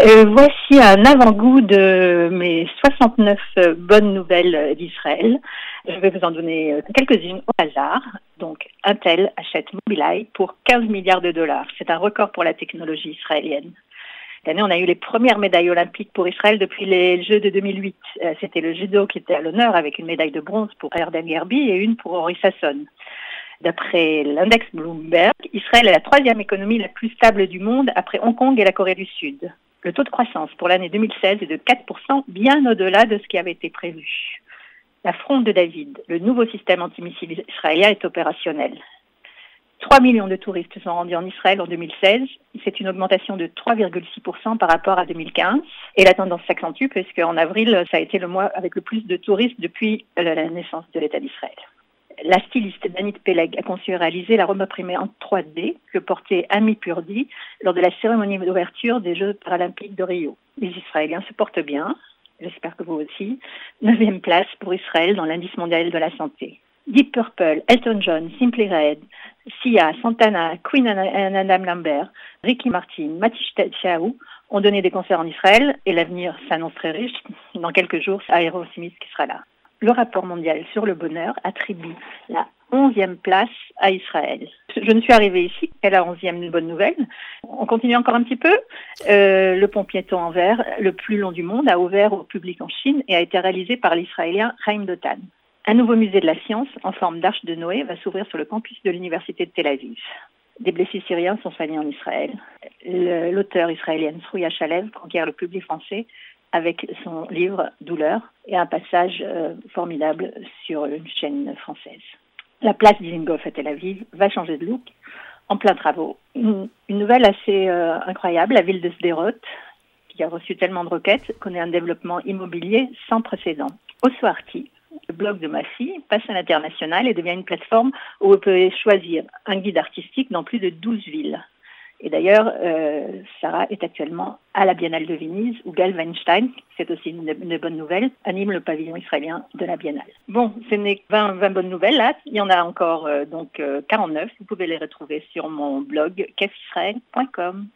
Euh, voici un avant-goût de mes 69 euh, bonnes nouvelles d'Israël. Je vais vous en donner euh, quelques-unes au hasard. Donc, Intel achète Mobileye pour 15 milliards de dollars. C'est un record pour la technologie israélienne. Cette année, on a eu les premières médailles olympiques pour Israël depuis les Jeux de 2008. C'était le judo qui était à l'honneur avec une médaille de bronze pour Erden Gerbi et une pour Henri Sasson. D'après l'index Bloomberg, Israël est la troisième économie la plus stable du monde après Hong Kong et la Corée du Sud. Le taux de croissance pour l'année 2016 est de 4%, bien au-delà de ce qui avait été prévu. La fronde de David, le nouveau système antimissile israélien, est opérationnel. 3 millions de touristes sont rendus en Israël en 2016. C'est une augmentation de 3,6% par rapport à 2015. Et la tendance s'accentue puisqu'en avril, ça a été le mois avec le plus de touristes depuis la naissance de l'État d'Israël. La styliste Danit Peleg a conçu et réalisé la robe imprimée en 3D que portait Ami Purdi lors de la cérémonie d'ouverture des Jeux paralympiques de Rio. Les Israéliens se portent bien, j'espère que vous aussi. Neuvième place pour Israël dans l'indice mondial de la santé. Deep Purple, Elton John, Simply Red, Sia, Santana, Queen and Adam Lambert, Ricky Martin, Matish Chaou ont donné des concerts en Israël et l'avenir s'annonce très riche. Dans quelques jours, c'est Aerosmith qui sera là le rapport mondial sur le bonheur attribue la onzième place à Israël. Je ne suis arrivée ici qu'à la onzième bonne nouvelle. On continue encore un petit peu. Euh, le pont piéton en verre, le plus long du monde, a ouvert au public en Chine et a été réalisé par l'Israélien Chaim Dotan. Un nouveau musée de la science en forme d'arche de Noé va s'ouvrir sur le campus de l'université de Tel Aviv. Des blessés syriens sont soignés en Israël. L'auteur israélienne Srouya Chalev conquiert le public français avec son livre Douleur et un passage euh, formidable sur une chaîne française. La place d'Ilingov à Tel Aviv va changer de look en plein travaux. Une, nouvelle assez euh, incroyable, la ville de Sderot, qui a reçu tellement de requêtes, connaît un développement immobilier sans précédent. Oswarti, le blog de ma fille, passe à l'international et devient une plateforme où vous pouvez choisir un guide artistique dans plus de 12 villes. Et d'ailleurs, euh, Sarah est actuellement à la Biennale de Venise, où Gal Weinstein, c'est aussi une, bonne nouvelle, anime le pavillon israélien de la Biennale. Bon, ce n'est que 20, 20, bonnes nouvelles là. Il y en a encore euh, donc 49. Euh, Vous pouvez les retrouver sur mon blog kefisrael.com.